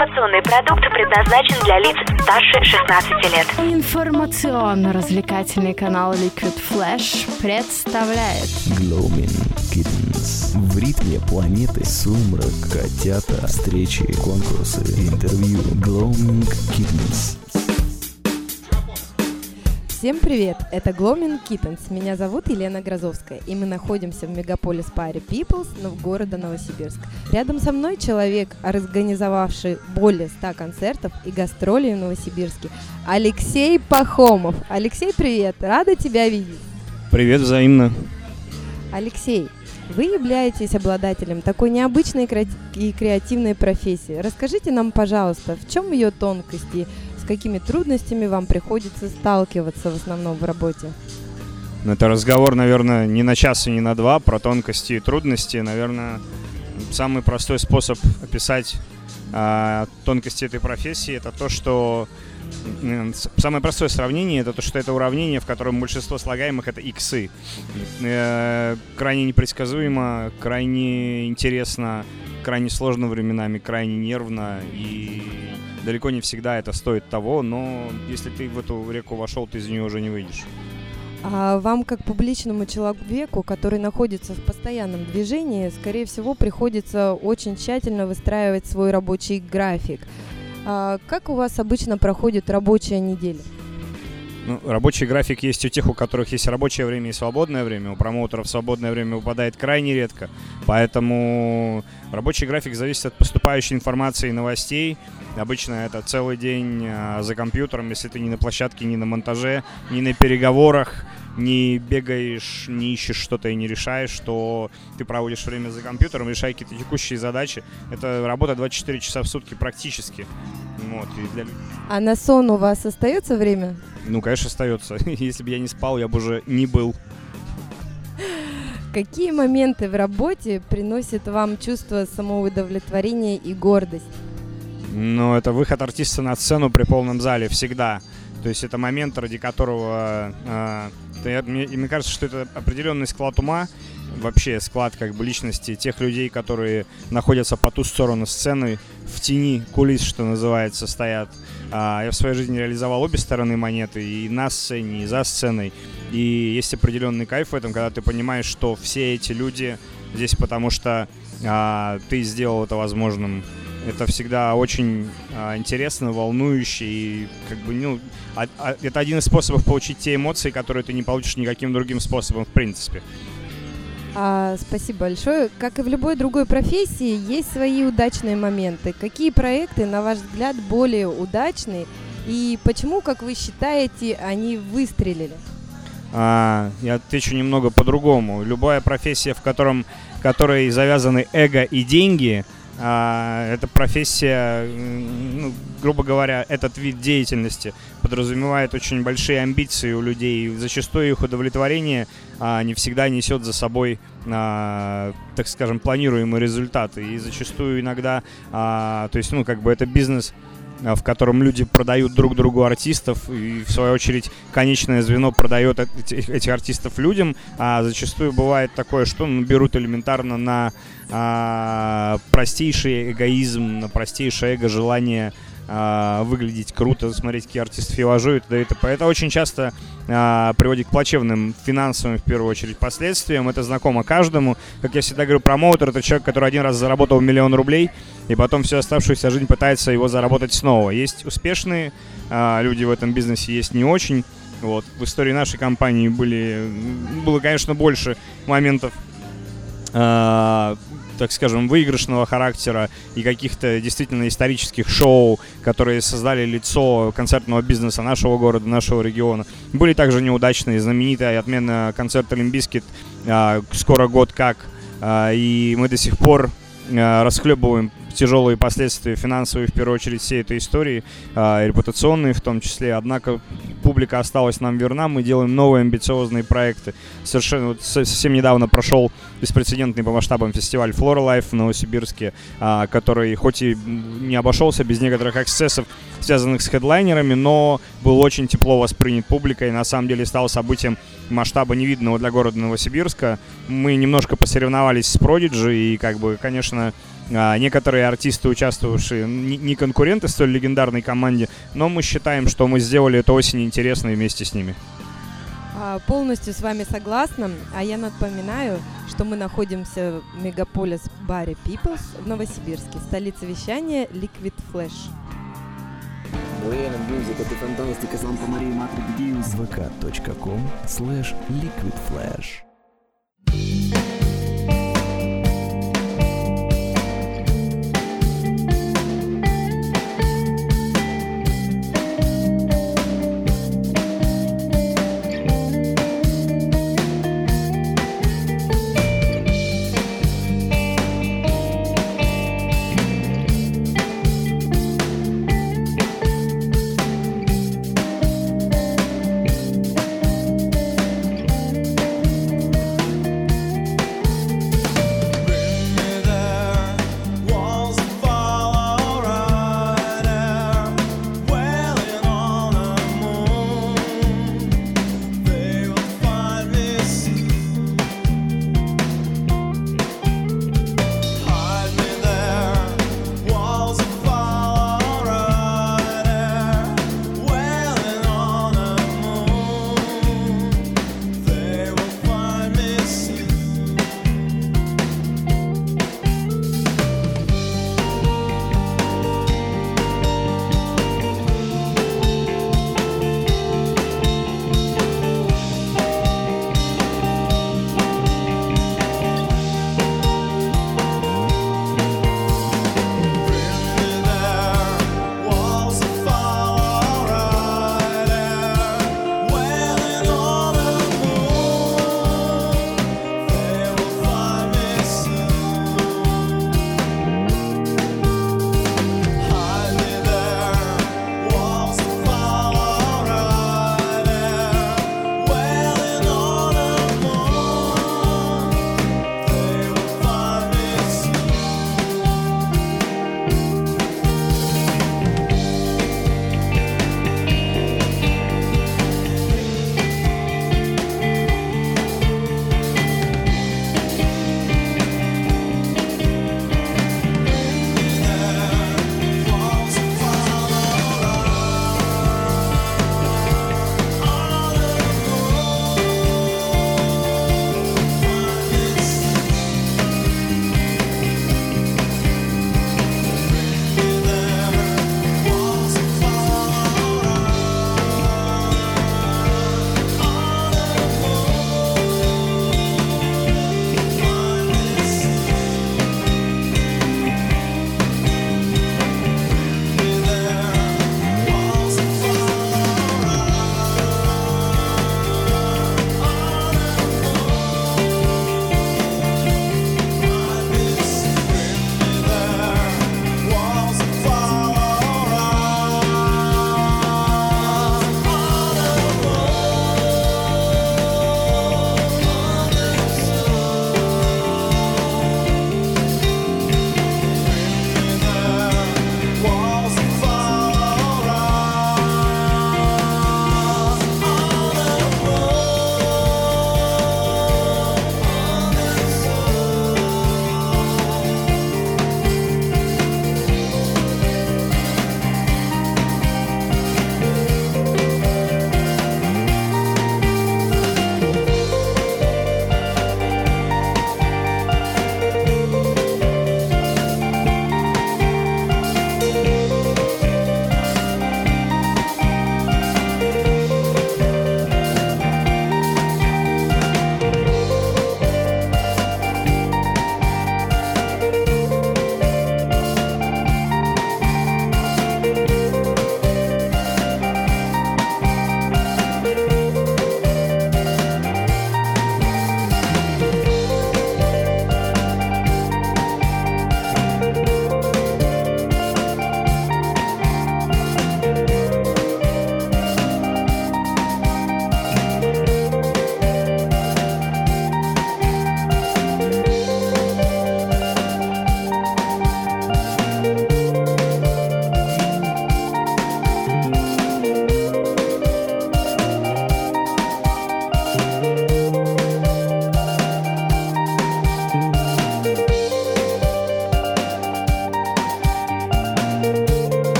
Информационный продукт предназначен для лиц старше 16 лет. Информационно-развлекательный канал Liquid Flash представляет Gloaming Kittens. В ритме планеты сумрак, котята, встречи, конкурсы, интервью. Gloaming Kittens. Всем привет! Это Gloaming Kittens. Меня зовут Елена Грозовская, и мы находимся в мегаполис паре Peoples в города Новосибирск. Рядом со мной человек, организовавший более 100 концертов и гастролей в Новосибирске, Алексей Пахомов. Алексей, привет! Рада тебя видеть! Привет, взаимно. Алексей, вы являетесь обладателем такой необычной и креативной профессии. Расскажите нам, пожалуйста, в чем ее тонкости какими трудностями вам приходится сталкиваться в основном в работе? Ну, это разговор, наверное, не на час и не на два про тонкости и трудности. Наверное, самый простой способ описать э, тонкости этой профессии это то, что Самое простое сравнение это то, что это уравнение, в котором большинство слагаемых это иксы. Э, крайне непредсказуемо, крайне интересно, крайне сложно временами, крайне нервно и далеко не всегда это стоит того, но если ты в эту реку вошел, ты из нее уже не выйдешь. А вам, как публичному человеку, который находится в постоянном движении, скорее всего, приходится очень тщательно выстраивать свой рабочий график. А как у вас обычно проходит рабочая неделя? Ну, рабочий график есть у тех, у которых есть рабочее время и свободное время. У промоутеров свободное время выпадает крайне редко. Поэтому рабочий график зависит от поступающей информации и новостей. Обычно это целый день а, за компьютером, если ты не на площадке, не на монтаже, не на переговорах, не бегаешь, не ищешь что-то и не решаешь, что ты проводишь время за компьютером, решая какие-то текущие задачи. Это работа 24 часа в сутки практически. Вот, и для... А на сон у вас остается время? Ну, конечно, остается. Если бы я не спал, я бы уже не был. Какие моменты в работе приносят вам чувство самоудовлетворения и гордость? Ну, это выход артиста на сцену при полном зале всегда. То есть это момент, ради которого... Э, я, мне, мне кажется, что это определенный склад ума, вообще склад как бы личности тех людей, которые находятся по ту сторону сцены, в тени кулис, что называется, стоят. А, я в своей жизни реализовал обе стороны монеты, и на сцене, и за сценой. И есть определенный кайф в этом, когда ты понимаешь, что все эти люди здесь потому, что а, ты сделал это возможным. Это всегда очень а, интересно, волнующе и как бы, ну, а, а, это один из способов получить те эмоции, которые ты не получишь никаким другим способом в принципе. А, спасибо большое. Как и в любой другой профессии, есть свои удачные моменты. Какие проекты, на ваш взгляд, более удачные и почему, как вы считаете, они выстрелили? А, я отвечу немного по-другому. Любая профессия, в котором, которой завязаны эго и деньги – эта профессия, ну, грубо говоря, этот вид деятельности подразумевает очень большие амбиции у людей. Зачастую их удовлетворение а, не всегда несет за собой, а, так скажем, планируемые результаты. И зачастую иногда, а, то есть, ну, как бы это бизнес а, в котором люди продают друг другу артистов, и в свою очередь конечное звено продает эти, этих артистов людям, а зачастую бывает такое, что ну, берут элементарно на а, простейший эгоизм, на простейшее эго желание а, выглядеть круто, смотреть, какие артисты филажу и т.д. и т.п. Это очень часто а, приводит к плачевным финансовым, в первую очередь, последствиям. Это знакомо каждому. Как я всегда говорю, промоутер — это человек, который один раз заработал миллион рублей, и потом всю оставшуюся жизнь пытается его заработать снова. Есть успешные а, люди в этом бизнесе, есть не очень. Вот. В истории нашей компании были, было, конечно, больше моментов так скажем, выигрышного характера и каких-то действительно исторических шоу, которые создали лицо концертного бизнеса нашего города, нашего региона. Были также неудачные, знаменитые отмена концерта Олимпийский а, скоро год как, а, и мы до сих пор а, расхлебываем тяжелые последствия финансовые, в первую очередь, всей этой истории, э, репутационные в том числе. Однако публика осталась нам верна, мы делаем новые амбициозные проекты. Совершенно вот, совсем недавно прошел беспрецедентный по масштабам фестиваль Flora Life в Новосибирске, э, который хоть и не обошелся без некоторых эксцессов, связанных с хедлайнерами, но был очень тепло воспринят публикой, на самом деле стал событием масштаба невиданного для города Новосибирска. Мы немножко посоревновались с Prodigy, и, как бы, конечно, а, некоторые артисты, участвовавшие, не не конкуренты столь легендарной команде, но мы считаем, что мы сделали эту осень интересной вместе с ними. А, Полностью с вами согласна. А я напоминаю, что мы находимся в мегаполис баре Peoples в Новосибирске, столица вещания Liquid Flash. Maria Madre di Dio. vk.com slash liquidflash.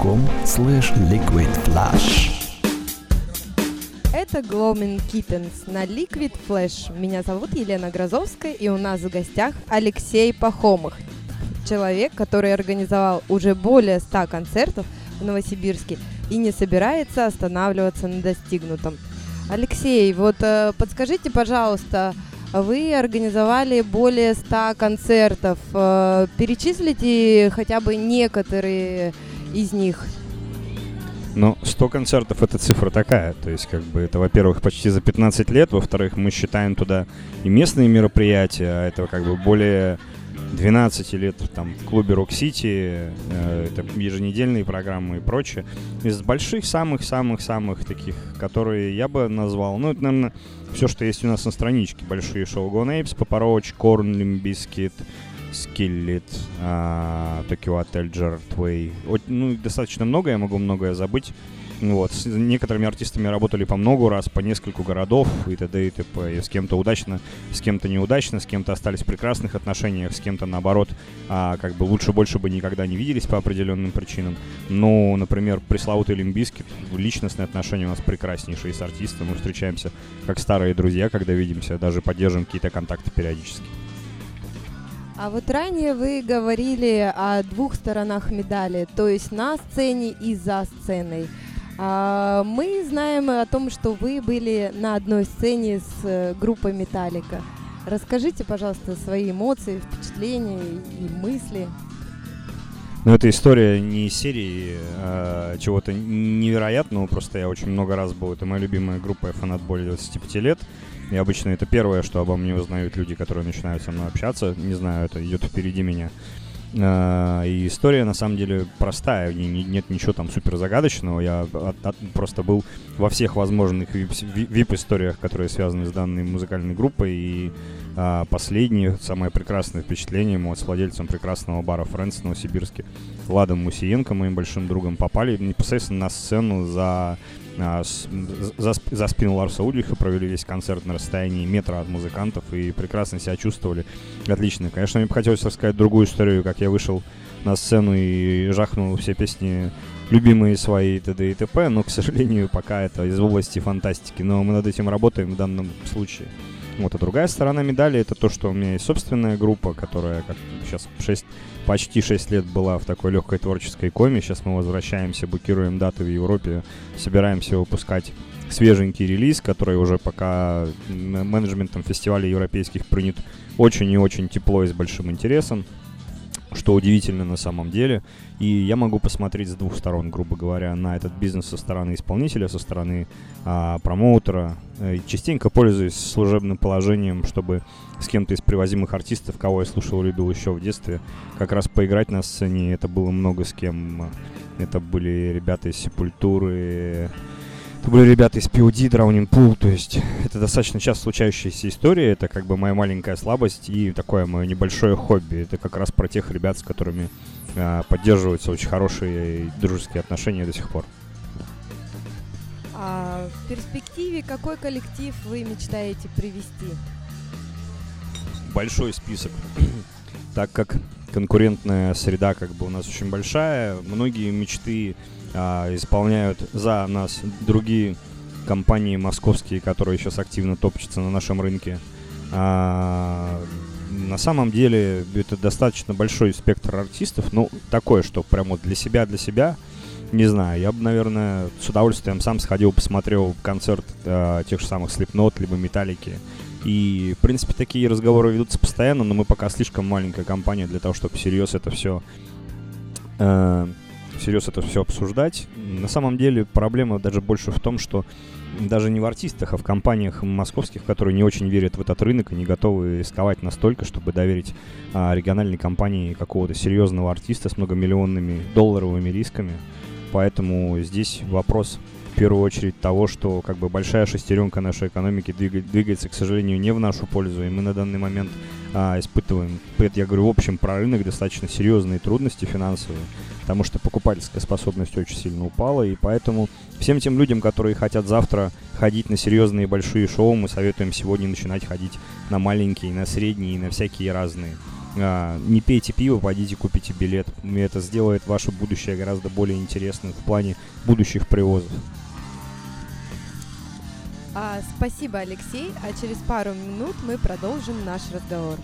vk.com slash liquidflash. Это Gloaming Kittens на Liquid Flash. Меня зовут Елена Грозовская, и у нас в гостях Алексей Пахомых. Человек, который организовал уже более 100 концертов в Новосибирске и не собирается останавливаться на достигнутом. Алексей, вот э, подскажите, пожалуйста, вы организовали более 100 концертов. Э, перечислите хотя бы некоторые из них. Ну, 100 концертов это цифра такая. То есть, как бы, это, во-первых, почти за 15 лет, во-вторых, мы считаем туда и местные мероприятия, а это как бы более 12 лет там в клубе Рок Сити, э, это еженедельные программы и прочее. Из больших, самых-самых-самых таких, которые я бы назвал, ну, это, наверное, все, что есть у нас на страничке. Большие шоу Gone Apes, Korn, Limp Bizkit, Skillet, а, Tokio Hotel, Gerard Way. Ну, достаточно много, я могу многое забыть. Вот. С некоторыми артистами работали по много раз, по нескольку городов и т.д. и т.п. И с кем-то удачно, с кем-то неудачно, с кем-то остались в прекрасных отношениях, с кем-то наоборот, а, как бы лучше больше бы никогда не виделись по определенным причинам. Но, например, пресловутый Limp Bizkit, личностные отношения у нас прекраснейшие с артистом. Мы встречаемся как старые друзья, когда видимся, даже поддерживаем какие-то контакты периодически. А вот ранее вы говорили о двух сторонах медали, то есть на сцене и за сценой. А, мы знаем о том, что вы были на одной сцене с э, группой Металлика. Расскажите, пожалуйста, свои эмоции, впечатления и мысли. Ну, это история не из серии а чего-то невероятного, просто я очень много раз был. Это моя любимая группа, фанат более 25 лет. И обычно это первое, что обо мне узнают люди, которые начинают со мной общаться. Не знаю, это идет впереди меня. А, и история на самом деле простая, нет ничего там супер загадочного. Я от, от, просто был во всех возможных вип-историях, которые связаны с данной музыкальной группой. И а, последнее, самое прекрасное впечатление мы с владельцем прекрасного бара Фрэнс в Новосибирске, Ладом Мусиенко, моим большим другом, попали непосредственно на сцену за за, за спину Ларса Ульриха провели весь концерт на расстоянии метра от музыкантов и прекрасно себя чувствовали. Отлично. Конечно, мне бы хотелось рассказать другую историю, как я вышел на сцену и жахнул все песни любимые свои т.д. и т.п., но, к сожалению, пока это из области фантастики. Но мы над этим работаем в данном случае. Вот, а другая сторона медали это то, что у меня есть собственная группа, которая как сейчас 6, почти 6 лет была в такой легкой творческой коме. Сейчас мы возвращаемся, букируем даты в Европе, собираемся выпускать свеженький релиз, который уже пока менеджментом фестиваля европейских принят очень и очень тепло и с большим интересом что удивительно на самом деле. И я могу посмотреть с двух сторон, грубо говоря, на этот бизнес со стороны исполнителя, со стороны а, промоутера. Э, и частенько пользуюсь служебным положением, чтобы с кем-то из привозимых артистов, кого я слушал любил еще в детстве, как раз поиграть на сцене. Это было много с кем. Это были ребята из Сепультуры, это были ребята из POD, Drowning Pool, то есть это достаточно часто случающаяся история, это как бы моя маленькая слабость и такое мое небольшое хобби. Это как раз про тех ребят, с которыми э, поддерживаются очень хорошие дружеские отношения до сих пор. А в перспективе какой коллектив вы мечтаете привести? Большой список. так как конкурентная среда как бы у нас очень большая, многие мечты а, исполняют за нас другие компании московские, которые сейчас активно топчутся на нашем рынке. А, на самом деле это достаточно большой спектр артистов, ну, такое, что прямо вот для себя, для себя, не знаю, я бы, наверное, с удовольствием сам сходил, посмотрел концерт э, тех же самых Slipknot, либо Металлики. И, в принципе, такие разговоры ведутся постоянно, но мы пока слишком маленькая компания для того, чтобы всерьез это все э, всерьез это все обсуждать. На самом деле проблема даже больше в том, что даже не в артистах, а в компаниях московских, которые не очень верят в этот рынок и не готовы рисковать настолько, чтобы доверить а, региональной компании какого-то серьезного артиста с многомиллионными долларовыми рисками. Поэтому здесь вопрос в первую очередь того, что как бы большая шестеренка нашей экономики двигает, двигается, к сожалению, не в нашу пользу, и мы на данный момент а, испытываем, я говорю, в общем про рынок достаточно серьезные трудности финансовые, потому что покупательская способность очень сильно упала, и поэтому всем тем людям, которые хотят завтра ходить на серьезные большие шоу, мы советуем сегодня начинать ходить на маленькие, на средние, на всякие разные. А, не пейте пиво, пойдите купите билет. И это сделает ваше будущее гораздо более интересным в плане будущих привозов. А, спасибо, Алексей. А через пару минут мы продолжим наш разговор.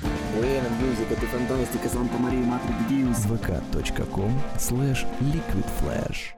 Buena di fantastica Santa Maria Madre di Deus. vk.com slash liquidflash.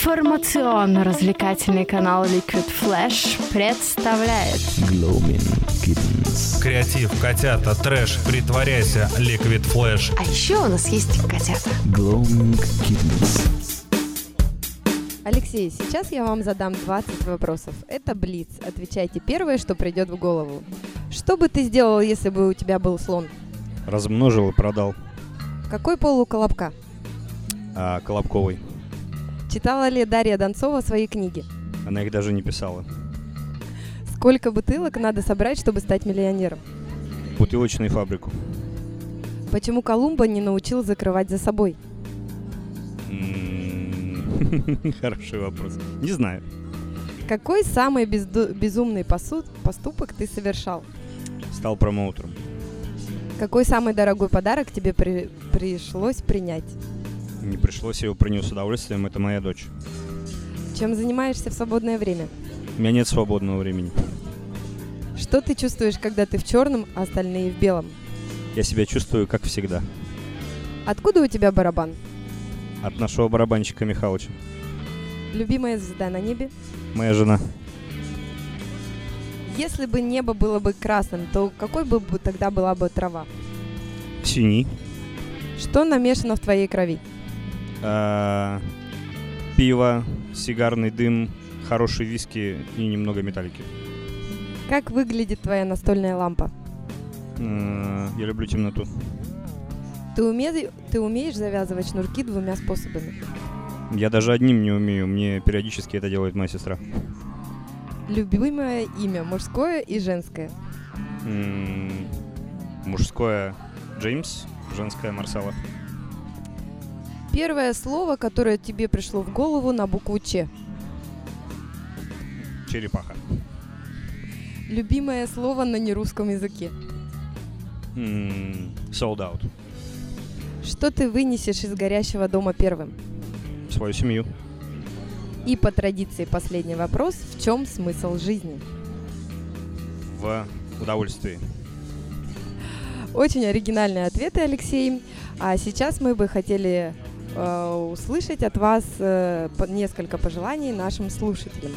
Информационно-развлекательный канал Liquid Flash представляет Gloaming Kittens. Креатив, котята, трэш, притворяйся, Liquid Flash. А еще у нас есть котята. Gloaming Kittens. Алексей, сейчас я вам задам 20 вопросов. Это Блиц. Отвечайте первое, что придет в голову. Что бы ты сделал, если бы у тебя был слон? Размножил и продал. Какой пол у Колобка? А, Колобковой. Читала ли Дарья Донцова свои книги? Она их даже не писала. Сколько бутылок надо собрать, чтобы стать миллионером? Бутылочную фабрику. Почему Колумба не научил закрывать за собой? М, Хороший вопрос. Не знаю. Какой самый безду- безумный посуд- поступок ты совершал? Стал промоутером. Какой самый дорогой подарок тебе при- пришлось принять? Не пришлось, я его принял с удовольствием. Это моя дочь. Чем занимаешься в свободное время? У меня нет свободного времени. Что ты чувствуешь, когда ты в черном, а остальные в белом? я себя чувствую как всегда. Откуда у тебя барабан? От нашего барабанщика Михалыча. Любимая звезда на небе? Моя жена. Если бы небо было бы красным, то какой бы тогда была бы трава? Синий. Что намешано в твоей крови? А, пиво, сигарный дым, хорошие виски и немного металлики. Как выглядит твоя настольная лампа? М, Я люблю темноту. Ты, уме- ты умеешь завязывать шнурки двумя способами? Я даже одним не умею. Мне периодически это делает моя сестра. Любимое имя мужское и женское. М, Мужское Джеймс, женское Марсела. Первое слово, которое тебе пришло в голову на букву Ч. Черепаха. Любимое слово на нерусском языке. М, Sold out. Что ты вынесешь из горящего дома первым? Свою семью. И по традиции последний вопрос. В чем смысл жизни? В удовольствии. Очень оригинальные ответы, Алексей. А сейчас мы бы хотели услышать от вас э, несколько пожеланий нашим слушателям.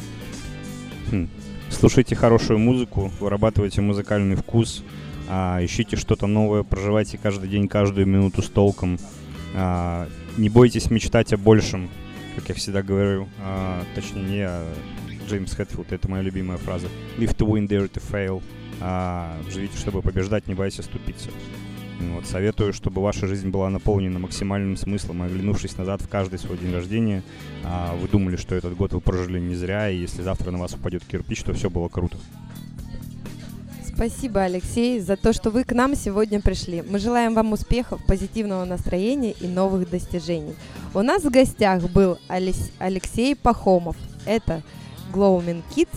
Хм. Слушайте хорошую музыку, вырабатывайте музыкальный вкус, а, ищите что-то новое, проживайте каждый день, каждую минуту с толком. А, не бойтесь мечтать о большем, как я всегда говорю. А, точнее, не Джеймс Хэтфилд, это моя любимая фраза. Live to win, dare to fail. Живите, чтобы побеждать, не бойтесь оступиться. Ну Вот, советую, чтобы ваша жизнь была наполнена максимальным смыслом, и оглянувшись назад в каждый свой день рождения, а, вы думали, что этот год вы прожили не зря, и если завтра на вас упадет кирпич, то все было круто. Спасибо, Алексей, за то, что вы к нам сегодня пришли. Мы желаем вам успехов, позитивного настроения и новых достижений. У нас в гостях был Алексей Пахомов. Это Glowman Kids,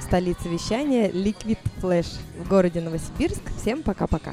столица вещания Liquid Flash в городе Новосибирск. Всем пока-пока.